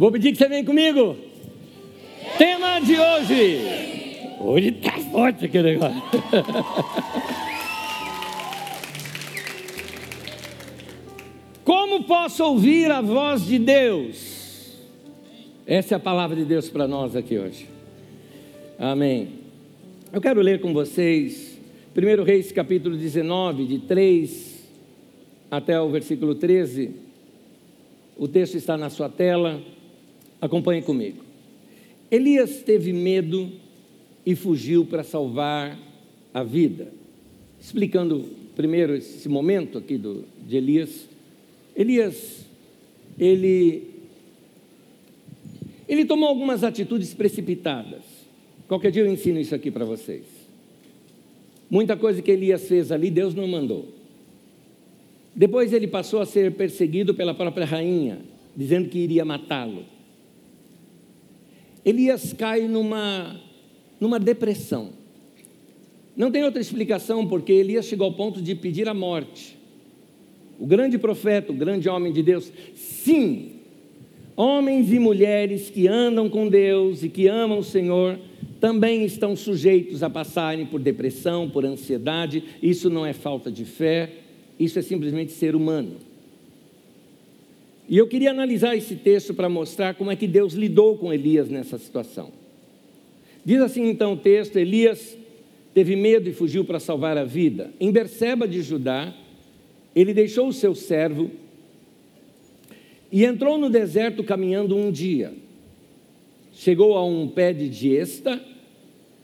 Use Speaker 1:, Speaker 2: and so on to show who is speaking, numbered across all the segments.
Speaker 1: Vou pedir que você venha comigo. Tema de hoje. Hoje tá forte aquele negócio. Como posso ouvir a voz de Deus? Essa é a palavra de Deus para nós aqui hoje. Amém. Eu quero ler com vocês 1 Reis capítulo 19, de 3 até o versículo 13. O texto está na sua tela. Acompanhe comigo. Elias teve medo e fugiu para salvar a vida. Explicando primeiro esse momento aqui do, de Elias. Elias, ele, ele tomou algumas atitudes precipitadas. Qualquer dia eu ensino isso aqui para vocês. Muita coisa que Elias fez ali, Deus não mandou. Depois ele passou a ser perseguido pela própria rainha, dizendo que iria matá-lo. Elias cai numa, numa depressão. Não tem outra explicação, porque Elias chegou ao ponto de pedir a morte. O grande profeta, o grande homem de Deus, sim, homens e mulheres que andam com Deus e que amam o Senhor, também estão sujeitos a passarem por depressão, por ansiedade. Isso não é falta de fé, isso é simplesmente ser humano. E eu queria analisar esse texto para mostrar como é que Deus lidou com Elias nessa situação. Diz assim então o texto: Elias teve medo e fugiu para salvar a vida. Em Berseba de Judá, ele deixou o seu servo e entrou no deserto caminhando um dia. Chegou a um pé de diesta,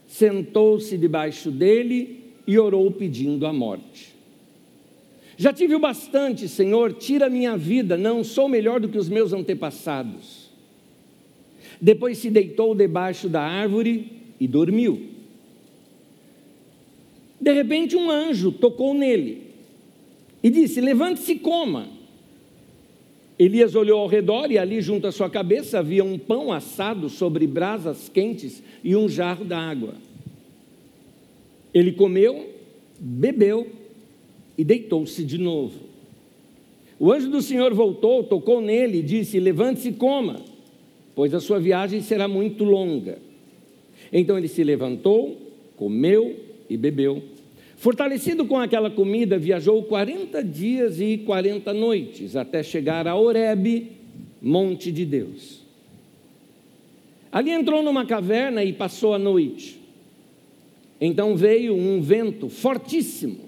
Speaker 1: sentou-se debaixo dele e orou pedindo a morte. Já tive o bastante, Senhor, tira minha vida, não sou melhor do que os meus antepassados. Depois se deitou debaixo da árvore e dormiu. De repente, um anjo tocou nele e disse: Levante-se e coma. Elias olhou ao redor e ali, junto à sua cabeça, havia um pão assado sobre brasas quentes e um jarro d'água. Ele comeu, bebeu e deitou-se de novo. O anjo do Senhor voltou, tocou nele e disse: Levante-se e coma, pois a sua viagem será muito longa. Então ele se levantou, comeu e bebeu. Fortalecido com aquela comida, viajou 40 dias e 40 noites até chegar a Horebe, monte de Deus. Ali entrou numa caverna e passou a noite. Então veio um vento fortíssimo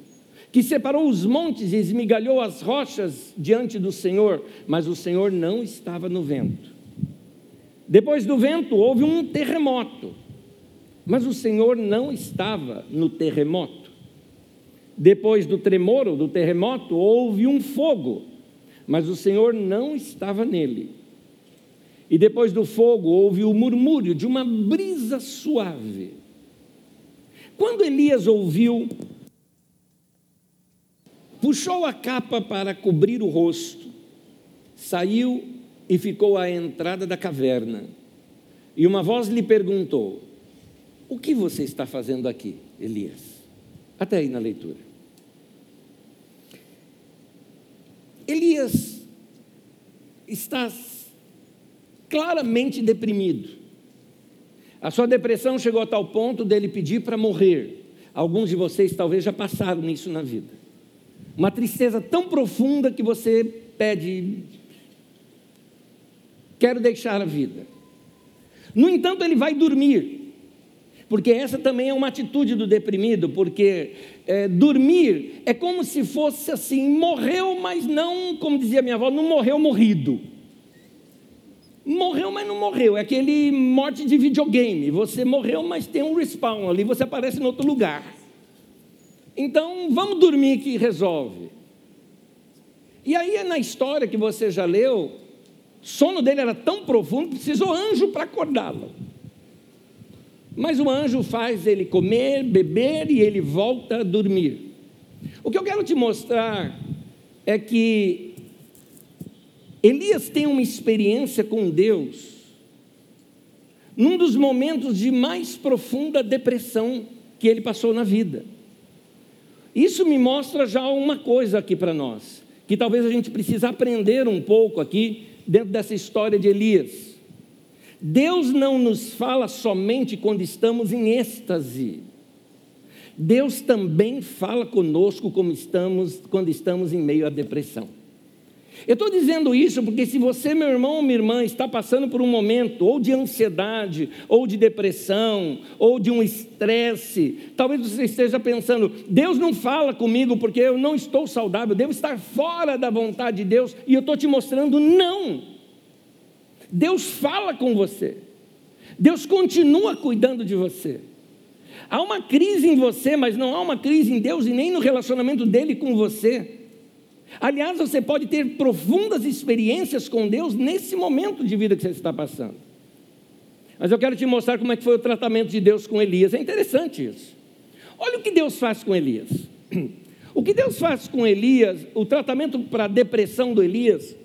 Speaker 1: que separou os montes e esmigalhou as rochas diante do Senhor, mas o Senhor não estava no vento. Depois do vento houve um terremoto, mas o Senhor não estava no terremoto. Depois do tremor ou do terremoto houve um fogo, mas o Senhor não estava nele. E depois do fogo houve o murmúrio de uma brisa suave. Quando Elias ouviu puxou a capa para cobrir o rosto, saiu e ficou à entrada da caverna. E uma voz lhe perguntou: O que você está fazendo aqui, Elias? Até aí na leitura. Elias está claramente deprimido. A sua depressão chegou a tal ponto dele pedir para morrer. Alguns de vocês talvez já passaram nisso na vida. Uma tristeza tão profunda que você pede, quero deixar a vida. No entanto, ele vai dormir, porque essa também é uma atitude do deprimido, porque é, dormir é como se fosse assim, morreu, mas não, como dizia minha avó, não morreu morrido. Morreu, mas não morreu. É aquele morte de videogame. Você morreu, mas tem um respawn ali, você aparece em outro lugar. Então, vamos dormir que resolve. E aí, na história que você já leu, o sono dele era tão profundo que precisou anjo para acordá-lo. Mas o anjo faz ele comer, beber e ele volta a dormir. O que eu quero te mostrar é que Elias tem uma experiência com Deus num dos momentos de mais profunda depressão que ele passou na vida. Isso me mostra já uma coisa aqui para nós, que talvez a gente precise aprender um pouco aqui dentro dessa história de Elias. Deus não nos fala somente quando estamos em êxtase. Deus também fala conosco como estamos, quando estamos em meio à depressão. Eu estou dizendo isso porque se você, meu irmão ou minha irmã, está passando por um momento ou de ansiedade, ou de depressão, ou de um estresse, talvez você esteja pensando, Deus não fala comigo porque eu não estou saudável, devo estar fora da vontade de Deus, e eu estou te mostrando, não. Deus fala com você, Deus continua cuidando de você. Há uma crise em você, mas não há uma crise em Deus e nem no relacionamento dele com você. Aliás, você pode ter profundas experiências com Deus nesse momento de vida que você está passando. Mas eu quero te mostrar como é que foi o tratamento de Deus com Elias. É interessante isso. Olha o que Deus faz com Elias. O que Deus faz com Elias, o tratamento para a depressão do Elias,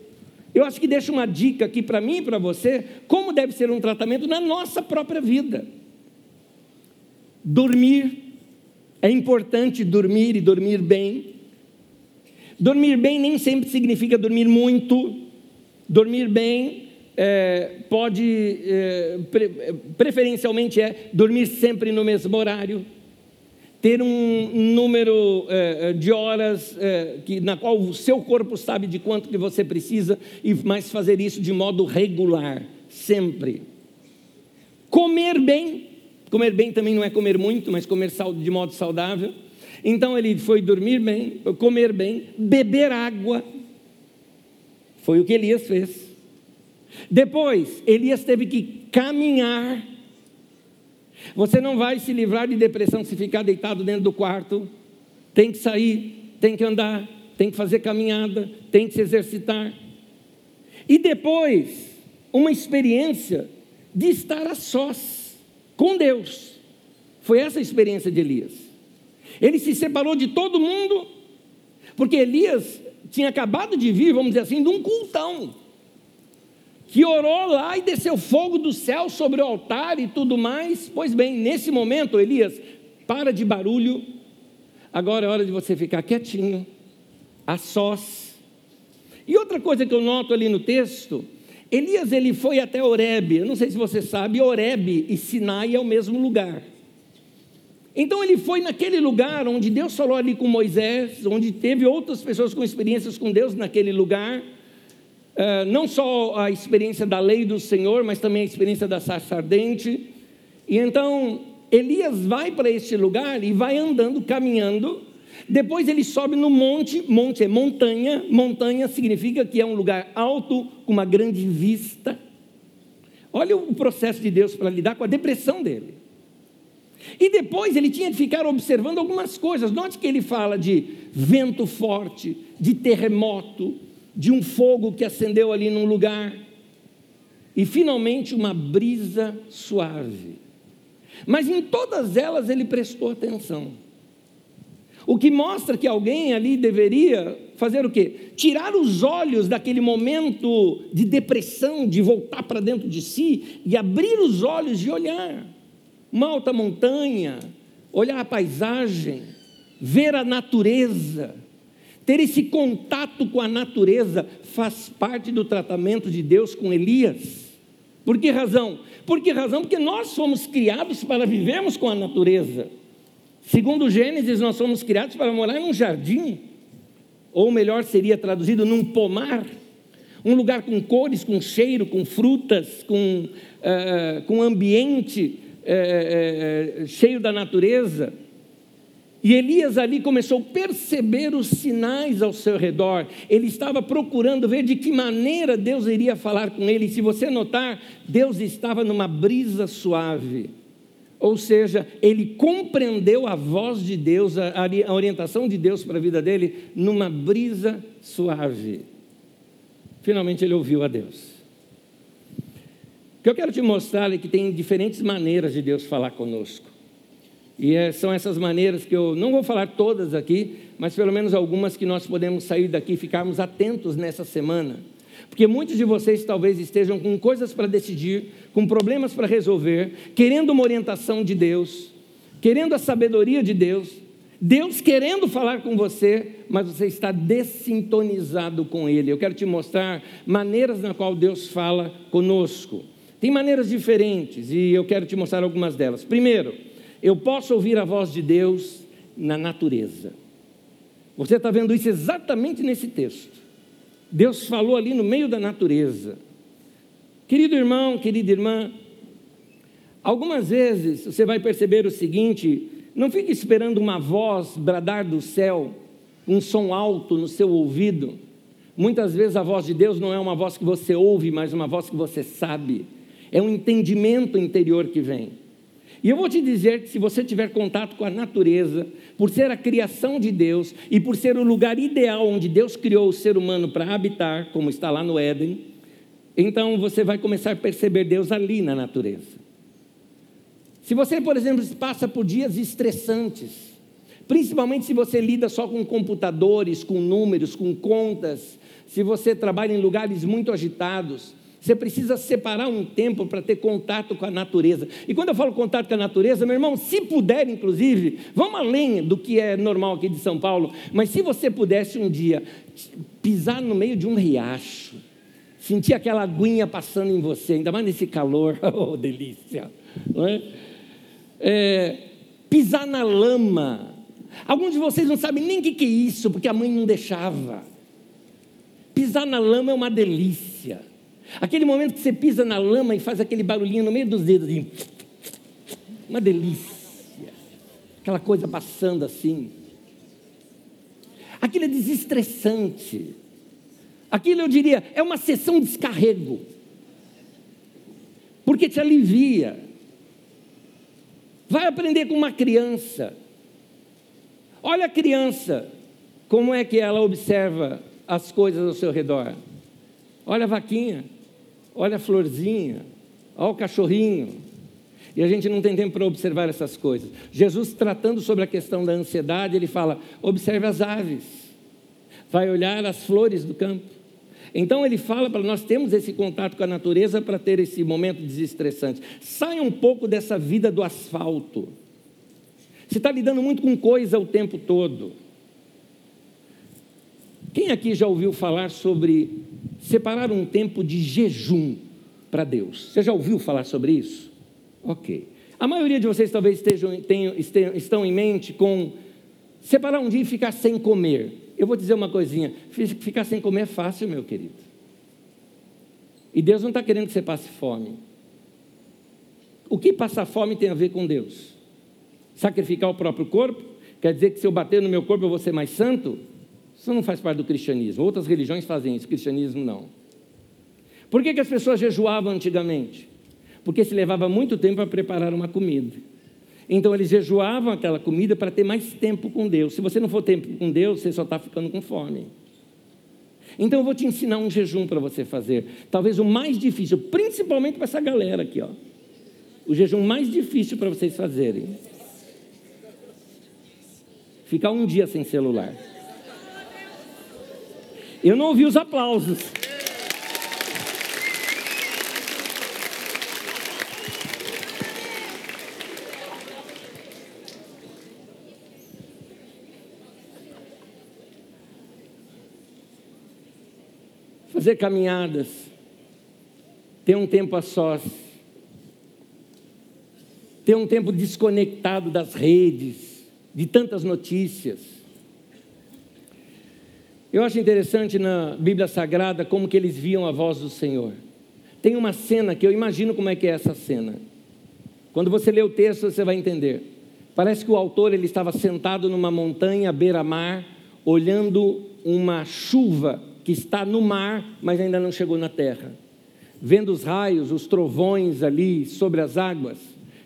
Speaker 1: eu acho que deixa uma dica aqui para mim e para você, como deve ser um tratamento na nossa própria vida. Dormir, é importante dormir e dormir bem. Dormir bem nem sempre significa dormir muito. Dormir bem é, pode, é, pre, preferencialmente é dormir sempre no mesmo horário. Ter um número é, de horas é, que, na qual o seu corpo sabe de quanto que você precisa, e mas fazer isso de modo regular, sempre. Comer bem, Comer bem também não é comer muito, mas comer de modo saudável. Então ele foi dormir bem, comer bem, beber água. Foi o que Elias fez. Depois, Elias teve que caminhar. Você não vai se livrar de depressão se ficar deitado dentro do quarto. Tem que sair, tem que andar, tem que fazer caminhada, tem que se exercitar. E depois, uma experiência de estar a sós com Deus. Foi essa a experiência de Elias. Ele se separou de todo mundo, porque Elias tinha acabado de vir, vamos dizer assim, de um cultão. Que orou lá e desceu fogo do céu sobre o altar e tudo mais. Pois bem, nesse momento, Elias, para de barulho. Agora é hora de você ficar quietinho, a sós. E outra coisa que eu noto ali no texto Elias ele foi até Oreb. Eu não sei se você sabe, Oreb e Sinai é o mesmo lugar. Então ele foi naquele lugar onde Deus falou ali com Moisés, onde teve outras pessoas com experiências com Deus naquele lugar. Uh, não só a experiência da lei do Senhor, mas também a experiência da sarça ardente. E então Elias vai para este lugar e vai andando, caminhando, depois ele sobe no monte, monte é montanha, montanha significa que é um lugar alto, com uma grande vista. Olha o processo de Deus para lidar com a depressão dele. E depois ele tinha que ficar observando algumas coisas. Note que ele fala de vento forte, de terremoto, de um fogo que acendeu ali num lugar. E finalmente uma brisa suave. Mas em todas elas ele prestou atenção. O que mostra que alguém ali deveria fazer o quê? Tirar os olhos daquele momento de depressão, de voltar para dentro de si e abrir os olhos e olhar uma alta montanha, olhar a paisagem, ver a natureza. Ter esse contato com a natureza faz parte do tratamento de Deus com Elias. Por que razão? Por que razão? Porque nós fomos criados para vivermos com a natureza. Segundo Gênesis, nós somos criados para morar em um jardim, ou melhor seria traduzido num pomar, um lugar com cores, com cheiro, com frutas, com, uh, com ambiente uh, uh, cheio da natureza. E Elias ali começou a perceber os sinais ao seu redor. Ele estava procurando ver de que maneira Deus iria falar com ele. E se você notar, Deus estava numa brisa suave. Ou seja, ele compreendeu a voz de Deus, a orientação de Deus para a vida dele, numa brisa suave. Finalmente ele ouviu a Deus. Que eu quero te mostrar é que tem diferentes maneiras de Deus falar conosco. E é, são essas maneiras que eu não vou falar todas aqui, mas pelo menos algumas que nós podemos sair daqui e ficarmos atentos nessa semana. Porque muitos de vocês talvez estejam com coisas para decidir, com problemas para resolver, querendo uma orientação de Deus, querendo a sabedoria de Deus, Deus querendo falar com você, mas você está dessintonizado com Ele. Eu quero te mostrar maneiras na qual Deus fala conosco. Tem maneiras diferentes e eu quero te mostrar algumas delas. Primeiro, eu posso ouvir a voz de Deus na natureza. Você está vendo isso exatamente nesse texto. Deus falou ali no meio da natureza. Querido irmão, querida irmã, algumas vezes você vai perceber o seguinte: não fique esperando uma voz bradar do céu, um som alto no seu ouvido. Muitas vezes a voz de Deus não é uma voz que você ouve, mas uma voz que você sabe. É um entendimento interior que vem. E eu vou te dizer que se você tiver contato com a natureza, por ser a criação de Deus e por ser o lugar ideal onde Deus criou o ser humano para habitar, como está lá no Éden, então você vai começar a perceber Deus ali na natureza. Se você, por exemplo, passa por dias estressantes, principalmente se você lida só com computadores, com números, com contas, se você trabalha em lugares muito agitados, você precisa separar um tempo para ter contato com a natureza. E quando eu falo contato com a natureza, meu irmão, se puder, inclusive, vamos além do que é normal aqui de São Paulo, mas se você pudesse um dia pisar no meio de um riacho, sentir aquela aguinha passando em você, ainda mais nesse calor, oh delícia, não é? é pisar na lama. Alguns de vocês não sabem nem o que é isso, porque a mãe não deixava. Pisar na lama é uma delícia. Aquele momento que você pisa na lama e faz aquele barulhinho no meio dos dedos, assim, uma delícia. Aquela coisa passando assim. Aquilo é desestressante. Aquilo eu diria é uma sessão de descarrego. Porque te alivia. Vai aprender com uma criança. Olha a criança, como é que ela observa as coisas ao seu redor. Olha a vaquinha olha a florzinha, olha o cachorrinho. E a gente não tem tempo para observar essas coisas. Jesus, tratando sobre a questão da ansiedade, ele fala: observe as aves, vai olhar as flores do campo. Então ele fala para nós termos esse contato com a natureza para ter esse momento desestressante. Saia um pouco dessa vida do asfalto. Você está lidando muito com coisa o tempo todo. Quem aqui já ouviu falar sobre separar um tempo de jejum para Deus. Você já ouviu falar sobre isso? Ok. A maioria de vocês talvez estejam, tenham, estão em mente com separar um dia e ficar sem comer. Eu vou dizer uma coisinha: ficar sem comer é fácil, meu querido. E Deus não está querendo que você passe fome. O que passar fome tem a ver com Deus? Sacrificar o próprio corpo? Quer dizer que se eu bater no meu corpo eu vou ser mais santo? Isso não faz parte do cristianismo. Outras religiões fazem isso, cristianismo não. Por que, que as pessoas jejuavam antigamente? Porque se levava muito tempo a preparar uma comida. Então eles jejuavam aquela comida para ter mais tempo com Deus. Se você não for tempo com Deus, você só está ficando com fome. Então eu vou te ensinar um jejum para você fazer. Talvez o mais difícil, principalmente para essa galera aqui, ó. O jejum mais difícil para vocês fazerem. Ficar um dia sem celular. Eu não ouvi os aplausos. Fazer caminhadas, ter um tempo a sós, ter um tempo desconectado das redes, de tantas notícias eu acho interessante na Bíblia Sagrada como que eles viam a voz do Senhor. Tem uma cena que eu imagino como é que é essa cena. Quando você lê o texto, você vai entender. Parece que o autor ele estava sentado numa montanha beira-mar, olhando uma chuva que está no mar, mas ainda não chegou na terra. Vendo os raios, os trovões ali sobre as águas.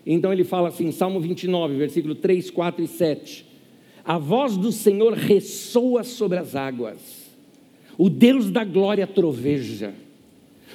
Speaker 1: Então ele fala assim, Salmo 29, versículo 3, 4 e 7 a voz do Senhor ressoa sobre as águas, o Deus da glória troveja.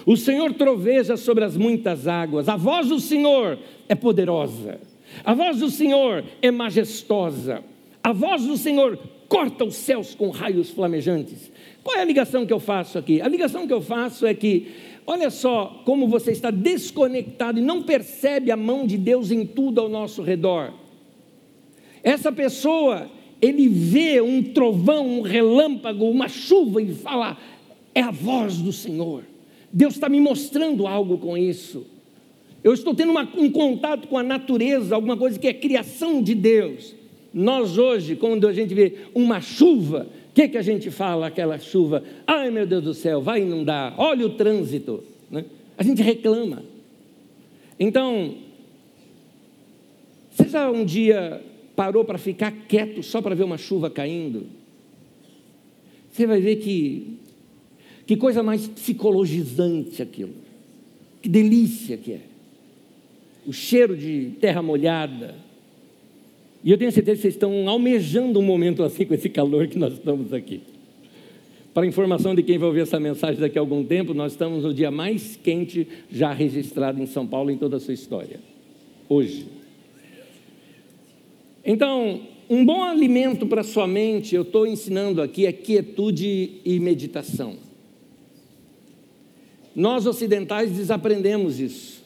Speaker 1: O Senhor troveja sobre as muitas águas, a voz do Senhor é poderosa, a voz do Senhor é majestosa, a voz do Senhor corta os céus com raios flamejantes. Qual é a ligação que eu faço aqui? A ligação que eu faço é que, olha só como você está desconectado e não percebe a mão de Deus em tudo ao nosso redor. Essa pessoa, ele vê um trovão, um relâmpago, uma chuva e fala: é a voz do Senhor. Deus está me mostrando algo com isso. eu estou tendo uma, um contato com a natureza, alguma coisa que é criação de Deus. Nós hoje, quando a gente vê uma chuva, o que, que a gente fala aquela chuva? Ai meu Deus do céu, vai inundar, olha o trânsito. Né? A gente reclama. Então, você já um dia parou para ficar quieto só para ver uma chuva caindo? Você vai ver que, que coisa mais psicologizante aquilo. Que delícia que é. O cheiro de terra molhada. E eu tenho certeza que vocês estão almejando um momento assim com esse calor que nós estamos aqui. Para informação de quem vai ouvir essa mensagem daqui a algum tempo, nós estamos no dia mais quente já registrado em São Paulo em toda a sua história. Hoje. Então, um bom alimento para sua mente, eu estou ensinando aqui, é quietude e meditação. Nós ocidentais desaprendemos isso.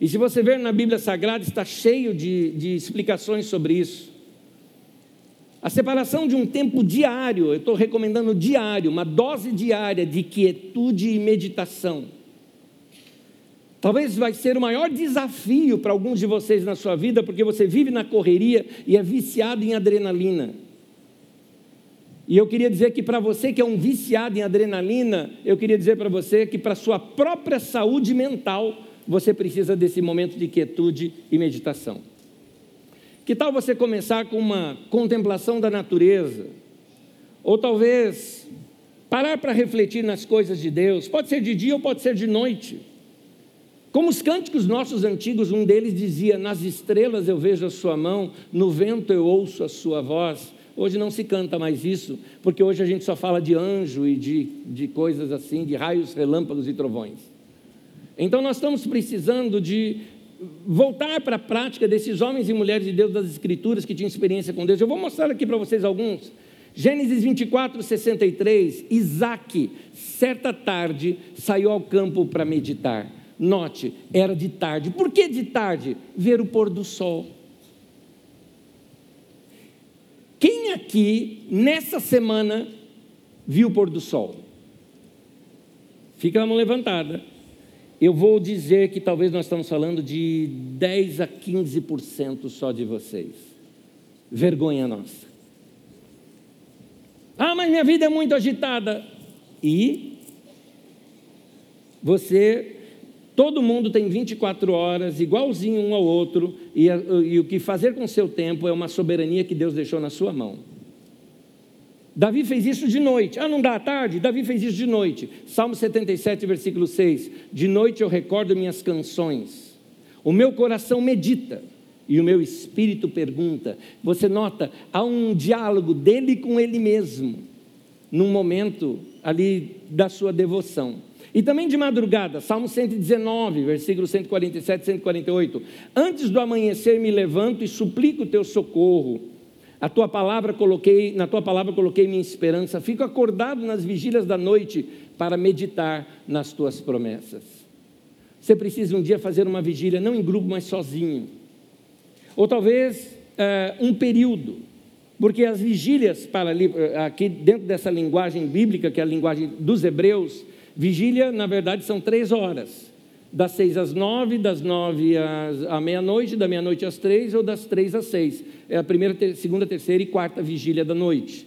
Speaker 1: E se você ver na Bíblia Sagrada, está cheio de, de explicações sobre isso. A separação de um tempo diário, eu estou recomendando diário, uma dose diária de quietude e meditação Talvez vai ser o maior desafio para alguns de vocês na sua vida, porque você vive na correria e é viciado em adrenalina. E eu queria dizer que para você que é um viciado em adrenalina, eu queria dizer para você que para sua própria saúde mental, você precisa desse momento de quietude e meditação. Que tal você começar com uma contemplação da natureza? Ou talvez parar para refletir nas coisas de Deus, pode ser de dia ou pode ser de noite. Como os cânticos nossos antigos, um deles dizia: Nas estrelas eu vejo a sua mão, no vento eu ouço a sua voz. Hoje não se canta mais isso, porque hoje a gente só fala de anjo e de, de coisas assim, de raios, relâmpagos e trovões. Então nós estamos precisando de voltar para a prática desses homens e mulheres de Deus das Escrituras que tinham experiência com Deus. Eu vou mostrar aqui para vocês alguns. Gênesis 24, 63. Isaac, certa tarde, saiu ao campo para meditar. Note, era de tarde. Por que de tarde? Ver o pôr do sol. Quem aqui, nessa semana, viu o pôr do sol? Fica a mão levantada. Eu vou dizer que talvez nós estamos falando de 10 a 15% só de vocês. Vergonha nossa. Ah, mas minha vida é muito agitada. E você Todo mundo tem 24 horas, igualzinho um ao outro, e, e, o que fazer com seu tempo é uma soberania que Deus deixou na sua mão. Davi fez isso de noite. Ah, não dá à tarde? Davi fez isso de noite. Salmo 77, versículo 6. De noite eu recordo minhas canções. O meu coração medita e o meu espírito pergunta. Você nota, há um diálogo dele com ele mesmo, num momento ali da sua devoção. E também de madrugada, Salmo 119, versículos 147 e 148. Antes do amanhecer me levanto e suplico o teu socorro. A tua palavra coloquei, na tua palavra coloquei minha esperança. Fico acordado nas vigílias da noite para meditar nas tuas promessas. Você precisa um dia fazer uma vigília, não em grupo, mas sozinho. Ou talvez é, um período. Porque as vigílias, para aqui dentro dessa linguagem bíblica, que é a linguagem dos hebreus, Vigília, na verdade, são três horas. Das seis às nove, das nove às, à meia-noite, da meia-noite às três ou das três às seis. É a primeira, ter, segunda, terceira e quarta vigília da noite.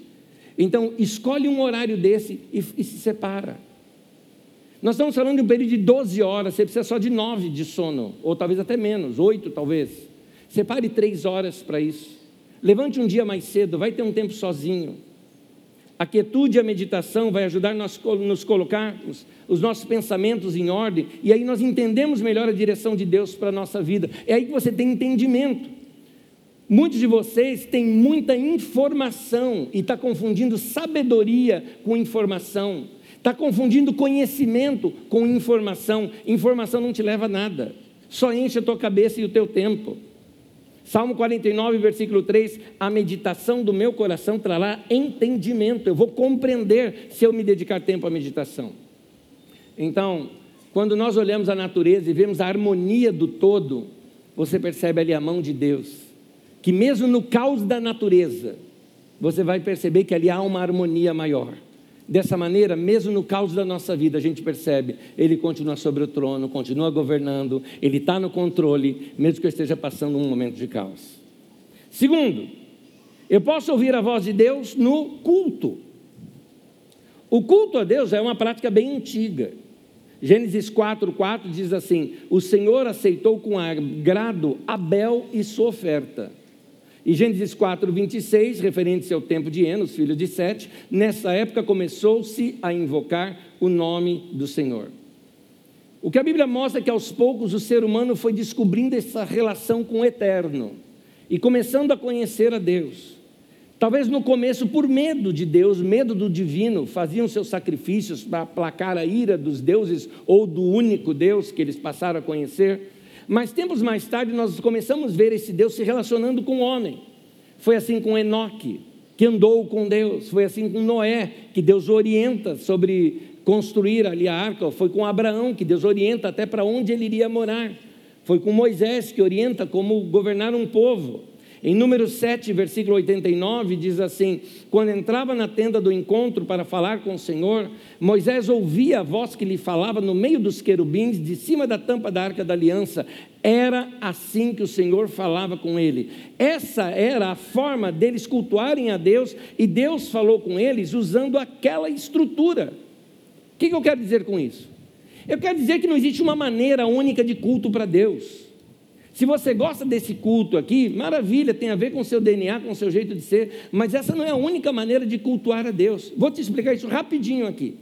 Speaker 1: Então, escolhe um horário desse e, e se separa. Nós estamos falando de um período de 12 horas, você precisa só de nove de sono, ou talvez até menos, oito talvez. Separe três horas para isso. Levante um dia mais cedo, vai ter um tempo sozinho. A quietude e a meditação vai ajudar nós nos colocarmos os nossos pensamentos em ordem e aí nós entendemos melhor a direção de Deus para a nossa vida. É aí que você tem entendimento. Muitos de vocês têm muita informação e está confundindo sabedoria com informação. Está confundindo conhecimento com informação. Informação não te leva a nada. Só enche a tua cabeça e o teu tempo. Salmo 49, versículo 3: A meditação do meu coração trará entendimento. Eu vou compreender se eu me dedicar tempo à meditação. Então, quando nós olhamos a natureza e vemos a harmonia do todo, você percebe ali a mão de Deus, que mesmo no caos da natureza, você vai perceber que ali há uma harmonia maior. Dessa maneira, mesmo no caos da nossa vida, a gente percebe, Ele continua sobre o trono, continua governando, Ele está no controle, mesmo que eu esteja passando um momento de caos. Segundo, eu posso ouvir a voz de Deus no culto. O culto a Deus é uma prática bem antiga. Gênesis 4, 4 diz assim: O Senhor aceitou com agrado Abel e sua oferta. E Gênesis 4, 26, referente ao tempo de Enos, filho de Sete, nessa época começou-se a invocar o nome do Senhor. O que a Bíblia mostra é que aos poucos o ser humano foi descobrindo essa relação com o eterno e começando a conhecer a Deus. Talvez no começo, por medo de Deus, medo do divino, faziam seus sacrifícios para aplacar a ira dos deuses ou do único Deus que eles passaram a conhecer. Mas tempos mais tarde nós começamos a ver esse Deus se relacionando com o homem. Foi assim com Enoque, que andou com Deus. Foi assim com Noé, que Deus orienta sobre construir ali a arca. Foi com Abraão, que Deus orienta até para onde ele iria morar. Foi com Moisés, que orienta como governar um povo. Em número 7, versículo 89, diz assim: Quando entrava na tenda do encontro para falar com o Senhor, Moisés ouvia a voz que lhe falava no meio dos querubins, de cima da tampa da arca da aliança. Era assim que o Senhor falava com ele. Essa era a forma deles cultuarem a Deus, e Deus falou com eles usando aquela estrutura. O que eu quero dizer com isso? Eu quero dizer que não existe uma maneira única de culto para Deus. Se você gosta desse culto aqui, maravilha, tem a ver com o seu DNA, com o seu jeito de ser, mas essa não é a única maneira de cultuar a Deus. Vou te explicar isso rapidinho aqui.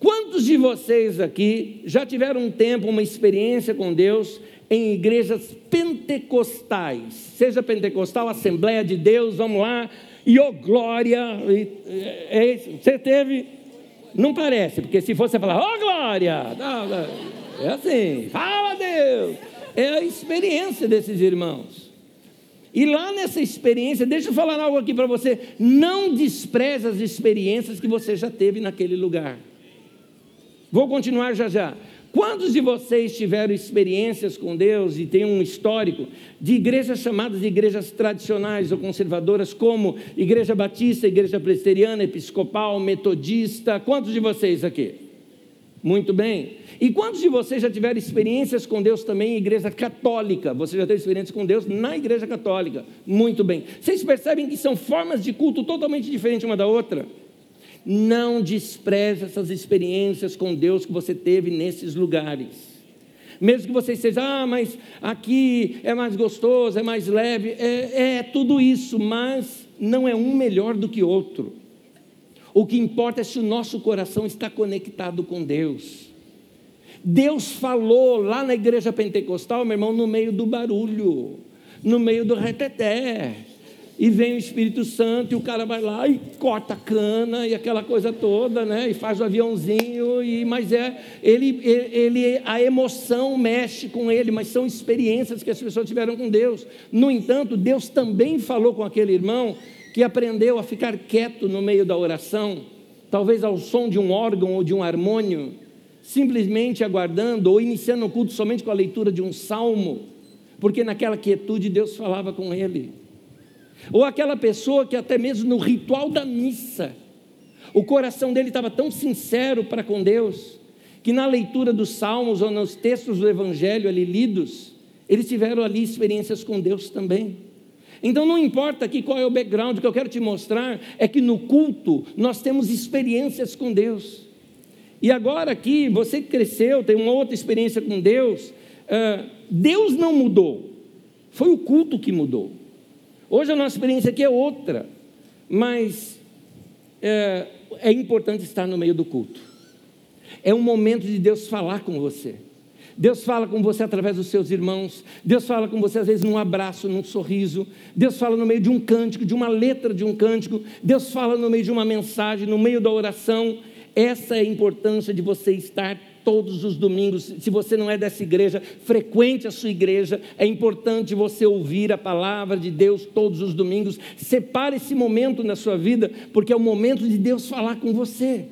Speaker 1: Quantos de vocês aqui já tiveram um tempo, uma experiência com Deus em igrejas pentecostais? Seja pentecostal, Assembleia de Deus, vamos lá, e oh glória, é, é, você teve? Não parece, porque se fosse falar, oh glória, é assim, fala Deus é a experiência desses irmãos. E lá nessa experiência, deixa eu falar algo aqui para você: não despreze as experiências que você já teve naquele lugar. Vou continuar já já. Quantos de vocês tiveram experiências com Deus e têm um histórico de igrejas chamadas de igrejas tradicionais ou conservadoras, como Igreja Batista, Igreja Presbiteriana, Episcopal, Metodista? Quantos de vocês aqui? Muito bem. E quantos de vocês já tiveram experiências com Deus também em igreja católica? Você já teve experiências com Deus na igreja católica? Muito bem. Vocês percebem que são formas de culto totalmente diferentes uma da outra? Não despreze essas experiências com Deus que você teve nesses lugares. Mesmo que você esteja, ah, mas aqui é mais gostoso, é mais leve, é, é tudo isso, mas não é um melhor do que outro. O que importa é se o nosso coração está conectado com Deus. Deus falou lá na igreja pentecostal, meu irmão, no meio do barulho, no meio do reteté. E vem o Espírito Santo e o cara vai lá e corta a cana e aquela coisa toda, né? E faz o aviãozinho e mas é ele, ele a emoção mexe com ele, mas são experiências que as pessoas tiveram com Deus. No entanto, Deus também falou com aquele irmão que aprendeu a ficar quieto no meio da oração, talvez ao som de um órgão ou de um harmônio, simplesmente aguardando ou iniciando o culto somente com a leitura de um salmo, porque naquela quietude Deus falava com ele. Ou aquela pessoa que até mesmo no ritual da missa, o coração dele estava tão sincero para com Deus, que na leitura dos salmos ou nos textos do evangelho ali lidos, eles tiveram ali experiências com Deus também. Então não importa aqui qual é o background, o que eu quero te mostrar é que no culto nós temos experiências com Deus. E agora aqui, você que cresceu, tem uma outra experiência com Deus, uh, Deus não mudou, foi o culto que mudou. Hoje a nossa experiência aqui é outra, mas é, é importante estar no meio do culto. É um momento de Deus falar com você. Deus fala com você através dos seus irmãos. Deus fala com você às vezes num abraço, num sorriso. Deus fala no meio de um cântico, de uma letra de um cântico. Deus fala no meio de uma mensagem, no meio da oração. Essa é a importância de você estar todos os domingos. Se você não é dessa igreja, frequente a sua igreja. É importante você ouvir a palavra de Deus todos os domingos. Separe esse momento na sua vida, porque é o momento de Deus falar com você.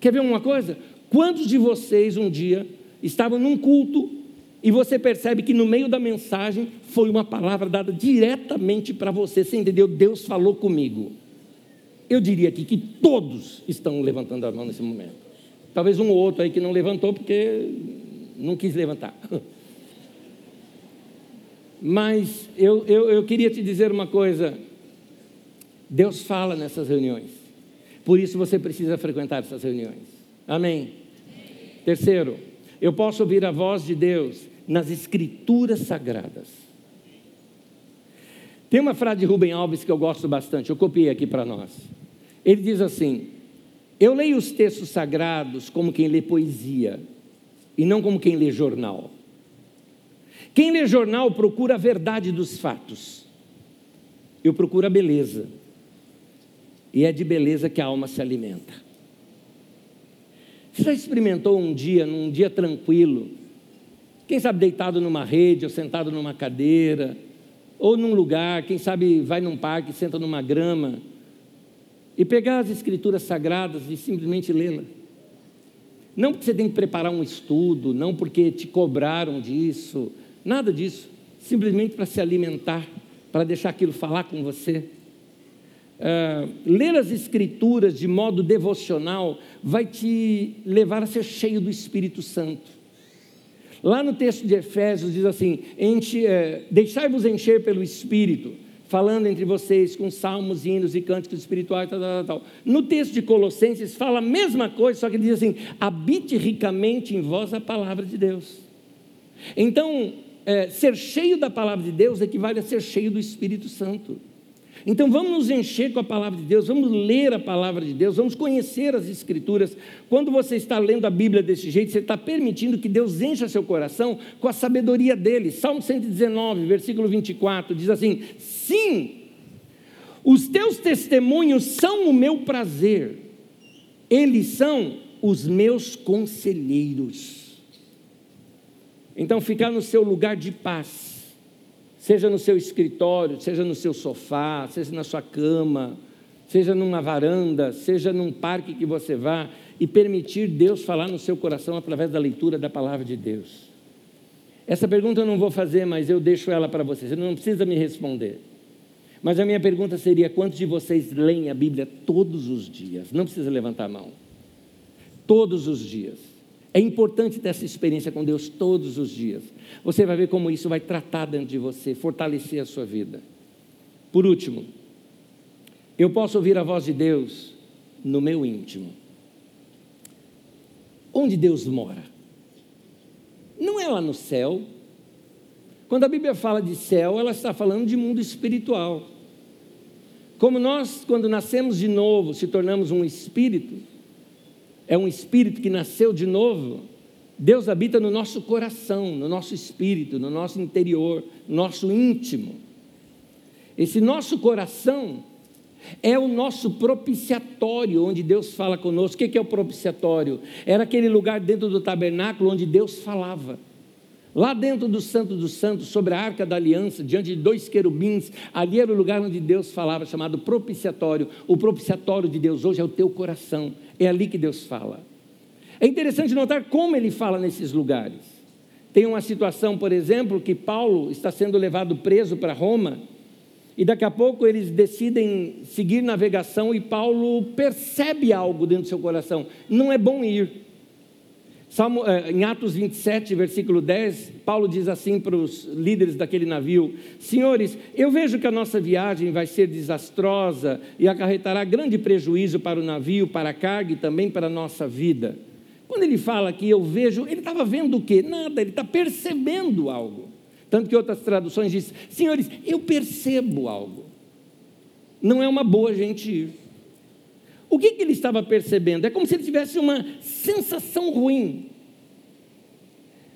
Speaker 1: Quer ver uma coisa? Quantos de vocês um dia estavam num culto e você percebe que no meio da mensagem foi uma palavra dada diretamente para você. Você entendeu? Deus falou comigo. Eu diria aqui que todos estão levantando a mão nesse momento. Talvez um ou outro aí que não levantou porque não quis levantar. Mas eu, eu, eu queria te dizer uma coisa: Deus fala nessas reuniões, por isso você precisa frequentar essas reuniões. Amém. Terceiro, eu posso ouvir a voz de Deus nas Escrituras Sagradas. Tem uma frase de Rubem Alves que eu gosto bastante, eu copiei aqui para nós. Ele diz assim: Eu leio os textos sagrados como quem lê poesia, e não como quem lê jornal. Quem lê jornal procura a verdade dos fatos, eu procuro a beleza, e é de beleza que a alma se alimenta. Você já experimentou um dia, num dia tranquilo, quem sabe deitado numa rede ou sentado numa cadeira, ou num lugar, quem sabe vai num parque, senta numa grama, e pegar as escrituras sagradas e simplesmente lê-la. Não porque você tem que preparar um estudo, não porque te cobraram disso, nada disso. Simplesmente para se alimentar, para deixar aquilo falar com você. Uh, ler as Escrituras de modo devocional vai te levar a ser cheio do Espírito Santo. Lá no texto de Efésios diz assim: é, deixai-vos encher pelo Espírito, falando entre vocês com salmos, hinos e cânticos espirituais, tal, tal, tal. No texto de Colossenses fala a mesma coisa, só que diz assim: habite ricamente em vós a palavra de Deus. Então, é, ser cheio da palavra de Deus equivale a ser cheio do Espírito Santo. Então vamos nos encher com a palavra de Deus, vamos ler a palavra de Deus, vamos conhecer as Escrituras. Quando você está lendo a Bíblia desse jeito, você está permitindo que Deus encha seu coração com a sabedoria dele. Salmo 119, versículo 24, diz assim: Sim, os teus testemunhos são o meu prazer, eles são os meus conselheiros. Então, ficar no seu lugar de paz seja no seu escritório, seja no seu sofá, seja na sua cama, seja numa varanda, seja num parque que você vá, e permitir Deus falar no seu coração através da leitura da palavra de Deus. Essa pergunta eu não vou fazer, mas eu deixo ela para você, você não precisa me responder. Mas a minha pergunta seria: quantos de vocês leem a Bíblia todos os dias? Não precisa levantar a mão. Todos os dias. É importante ter essa experiência com Deus todos os dias. Você vai ver como isso vai tratar dentro de você, fortalecer a sua vida. Por último, eu posso ouvir a voz de Deus no meu íntimo. Onde Deus mora? Não é lá no céu. Quando a Bíblia fala de céu, ela está falando de mundo espiritual. Como nós, quando nascemos de novo, se tornamos um espírito, é um espírito que nasceu de novo, Deus habita no nosso coração, no nosso espírito, no nosso interior, no nosso íntimo. Esse nosso coração é o nosso propiciatório, onde Deus fala conosco. O que é o propiciatório? Era aquele lugar dentro do tabernáculo onde Deus falava. Lá dentro do Santo dos Santos, sobre a arca da aliança, diante de dois querubins, ali era o lugar onde Deus falava, chamado propiciatório. O propiciatório de Deus hoje é o teu coração, é ali que Deus fala. É interessante notar como ele fala nesses lugares. Tem uma situação, por exemplo, que Paulo está sendo levado preso para Roma, e daqui a pouco eles decidem seguir navegação, e Paulo percebe algo dentro do seu coração: não é bom ir. Salmo, eh, em Atos 27, versículo 10, Paulo diz assim para os líderes daquele navio: Senhores, eu vejo que a nossa viagem vai ser desastrosa e acarretará grande prejuízo para o navio, para a carga e também para a nossa vida. Quando ele fala que eu vejo, ele estava vendo o quê? Nada, ele está percebendo algo. Tanto que outras traduções dizem: Senhores, eu percebo algo. Não é uma boa gente ir. O que, que ele estava percebendo? É como se ele tivesse uma sensação ruim.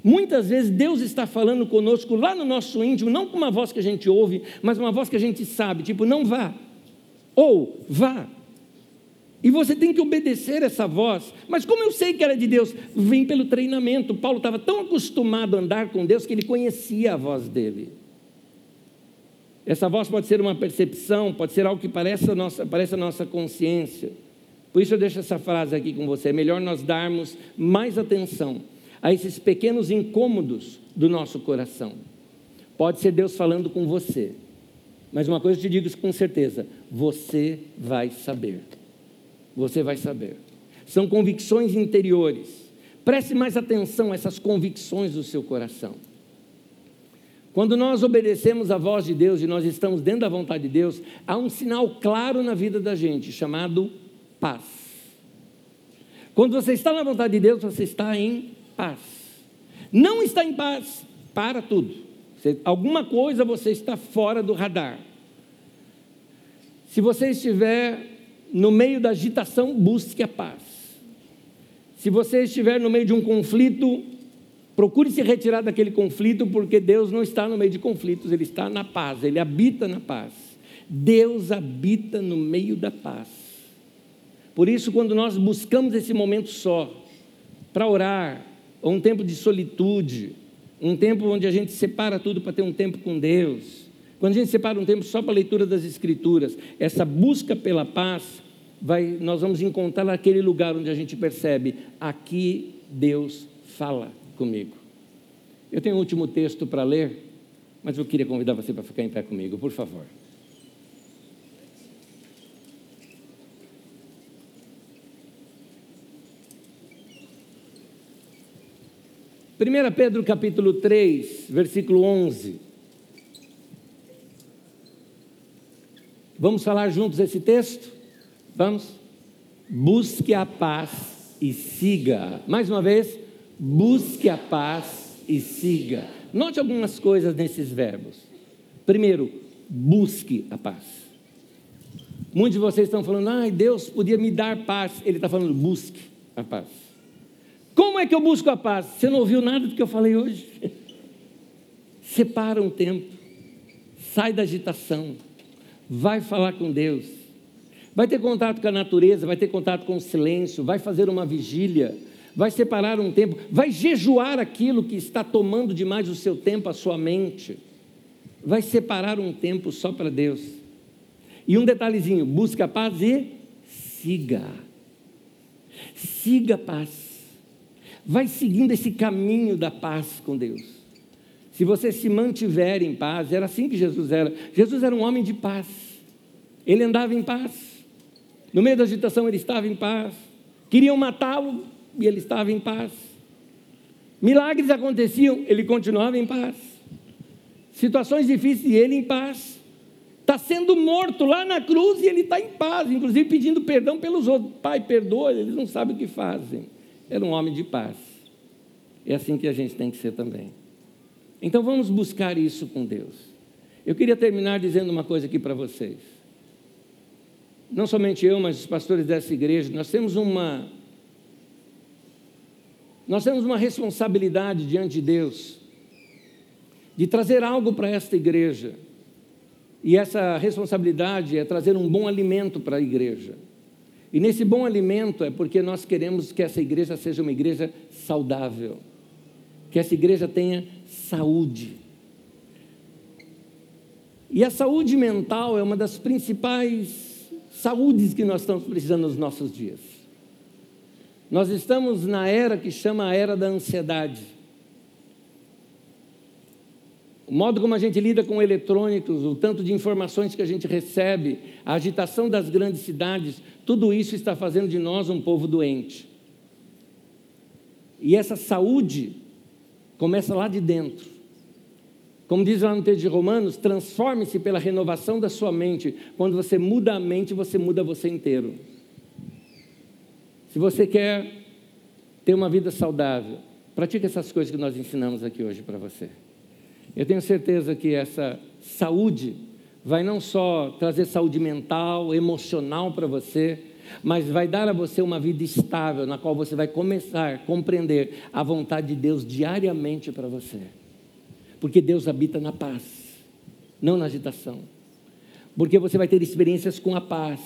Speaker 1: Muitas vezes Deus está falando conosco lá no nosso íntimo, não com uma voz que a gente ouve, mas uma voz que a gente sabe, tipo, não vá. Ou vá. E você tem que obedecer essa voz. Mas como eu sei que era de Deus? Vem pelo treinamento. Paulo estava tão acostumado a andar com Deus que ele conhecia a voz dele. Essa voz pode ser uma percepção, pode ser algo que parece a nossa, parece a nossa consciência. Por isso eu deixo essa frase aqui com você. É melhor nós darmos mais atenção a esses pequenos incômodos do nosso coração. Pode ser Deus falando com você. Mas uma coisa eu te digo com certeza: você vai saber. Você vai saber. São convicções interiores. Preste mais atenção a essas convicções do seu coração. Quando nós obedecemos a voz de Deus e nós estamos dentro da vontade de Deus, há um sinal claro na vida da gente chamado paz. Quando você está na vontade de Deus, você está em paz. Não está em paz, para tudo. Você, alguma coisa você está fora do radar. Se você estiver no meio da agitação, busque a paz. Se você estiver no meio de um conflito, procure se retirar daquele conflito, porque Deus não está no meio de conflitos, Ele está na paz, Ele habita na paz. Deus habita no meio da paz. Por isso, quando nós buscamos esse momento só, para orar, ou um tempo de solitude, um tempo onde a gente separa tudo para ter um tempo com Deus, quando a gente separa um tempo só para a leitura das Escrituras, essa busca pela paz, vai, nós vamos encontrar aquele lugar onde a gente percebe: aqui Deus fala comigo. Eu tenho um último texto para ler, mas eu queria convidar você para ficar em pé comigo, por favor. Primeira Pedro capítulo 3, versículo 11. Vamos falar juntos esse texto? Vamos? Busque a paz e siga. Mais uma vez, busque a paz e siga. Note algumas coisas nesses verbos. Primeiro, busque a paz. Muitos de vocês estão falando, ai, Deus podia me dar paz. Ele está falando, busque a paz. Como é que eu busco a paz? Você não ouviu nada do que eu falei hoje? Separa um tempo, sai da agitação, vai falar com Deus vai ter contato com a natureza, vai ter contato com o silêncio, vai fazer uma vigília, vai separar um tempo, vai jejuar aquilo que está tomando demais o seu tempo, a sua mente, vai separar um tempo só para Deus. E um detalhezinho: busca a paz e siga. Siga a paz. Vai seguindo esse caminho da paz com Deus. Se você se mantiver em paz, era assim que Jesus era. Jesus era um homem de paz. Ele andava em paz. No meio da agitação ele estava em paz. Queriam matá-lo e ele estava em paz. Milagres aconteciam, ele continuava em paz. Situações difíceis e ele em paz. Está sendo morto lá na cruz e ele está em paz, inclusive pedindo perdão pelos outros. Pai, perdoa, eles não sabem o que fazem. Era um homem de paz. É assim que a gente tem que ser também. Então vamos buscar isso com Deus. Eu queria terminar dizendo uma coisa aqui para vocês não somente eu, mas os pastores dessa igreja, nós temos uma nós temos uma responsabilidade diante de Deus de trazer algo para esta igreja. E essa responsabilidade é trazer um bom alimento para a igreja. E nesse bom alimento é porque nós queremos que essa igreja seja uma igreja saudável, que essa igreja tenha saúde. E a saúde mental é uma das principais saúdes que nós estamos precisando nos nossos dias. Nós estamos na era que chama a era da ansiedade. O modo como a gente lida com eletrônicos, o tanto de informações que a gente recebe, a agitação das grandes cidades, tudo isso está fazendo de nós um povo doente. E essa saúde começa lá de dentro. Como diz lá no texto de Romanos, transforme-se pela renovação da sua mente. Quando você muda a mente, você muda você inteiro. Se você quer ter uma vida saudável, pratique essas coisas que nós ensinamos aqui hoje para você. Eu tenho certeza que essa saúde vai não só trazer saúde mental, emocional para você, mas vai dar a você uma vida estável, na qual você vai começar a compreender a vontade de Deus diariamente para você. Porque Deus habita na paz, não na agitação. Porque você vai ter experiências com a paz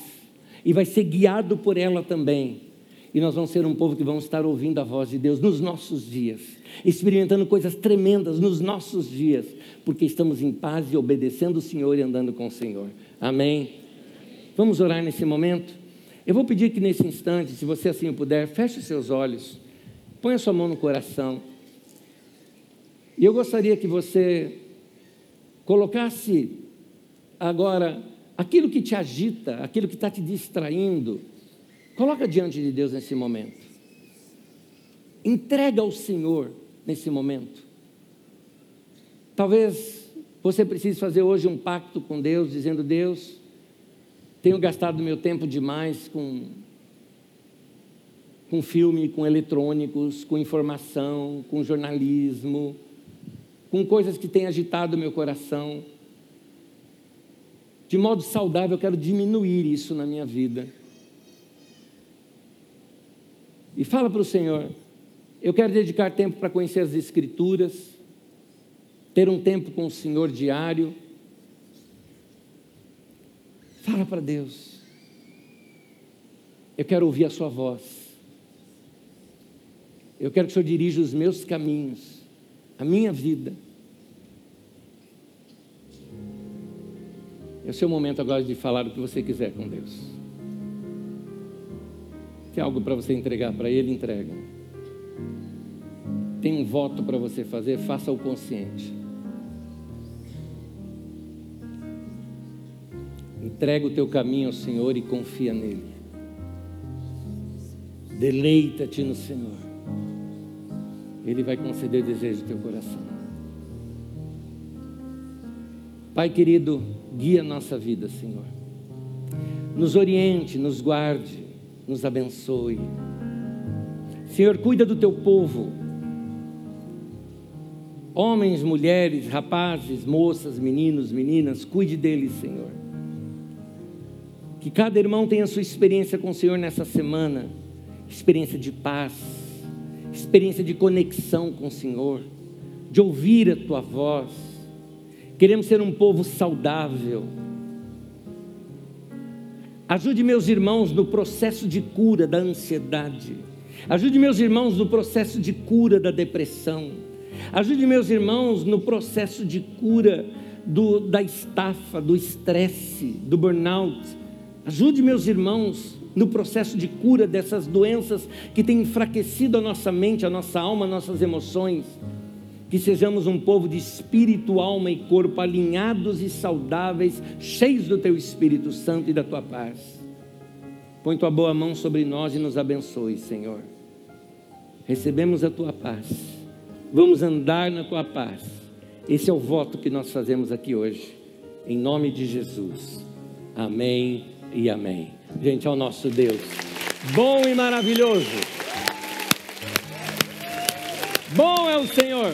Speaker 1: e vai ser guiado por ela também. E nós vamos ser um povo que vamos estar ouvindo a voz de Deus nos nossos dias, experimentando coisas tremendas nos nossos dias, porque estamos em paz e obedecendo o Senhor e andando com o Senhor. Amém? Vamos orar nesse momento? Eu vou pedir que nesse instante, se você assim puder, feche seus olhos, ponha sua mão no coração. E eu gostaria que você colocasse Agora, aquilo que te agita, aquilo que está te distraindo, coloca diante de Deus nesse momento. Entrega ao Senhor nesse momento. Talvez você precise fazer hoje um pacto com Deus, dizendo: Deus, tenho gastado meu tempo demais com, com filme, com eletrônicos, com informação, com jornalismo, com coisas que têm agitado meu coração. De modo saudável, eu quero diminuir isso na minha vida. E fala para o Senhor: eu quero dedicar tempo para conhecer as Escrituras, ter um tempo com o Senhor diário. Fala para Deus. Eu quero ouvir a Sua voz. Eu quero que o Senhor dirija os meus caminhos, a minha vida. É o seu momento agora de falar o que você quiser com Deus. Tem algo para você entregar para Ele, entrega. Tem um voto para você fazer, faça o consciente. Entrega o teu caminho ao Senhor e confia nele. Deleita-te no Senhor. Ele vai conceder o desejo do teu coração. Pai querido, guia a nossa vida, Senhor. Nos oriente, nos guarde, nos abençoe. Senhor, cuida do teu povo. Homens, mulheres, rapazes, moças, meninos, meninas, cuide deles, Senhor. Que cada irmão tenha sua experiência com o Senhor nessa semana experiência de paz, experiência de conexão com o Senhor, de ouvir a tua voz Queremos ser um povo saudável. Ajude meus irmãos no processo de cura da ansiedade. Ajude meus irmãos no processo de cura da depressão. Ajude meus irmãos no processo de cura do, da estafa, do estresse, do burnout. Ajude meus irmãos no processo de cura dessas doenças que têm enfraquecido a nossa mente, a nossa alma, nossas emoções que sejamos um povo de espírito, alma e corpo alinhados e saudáveis, cheios do teu Espírito Santo e da tua paz. Põe tua boa mão sobre nós e nos abençoe, Senhor. Recebemos a tua paz. Vamos andar na tua paz. Esse é o voto que nós fazemos aqui hoje. Em nome de Jesus. Amém e amém. Gente, ao nosso Deus. Bom e maravilhoso. Bom é o Senhor.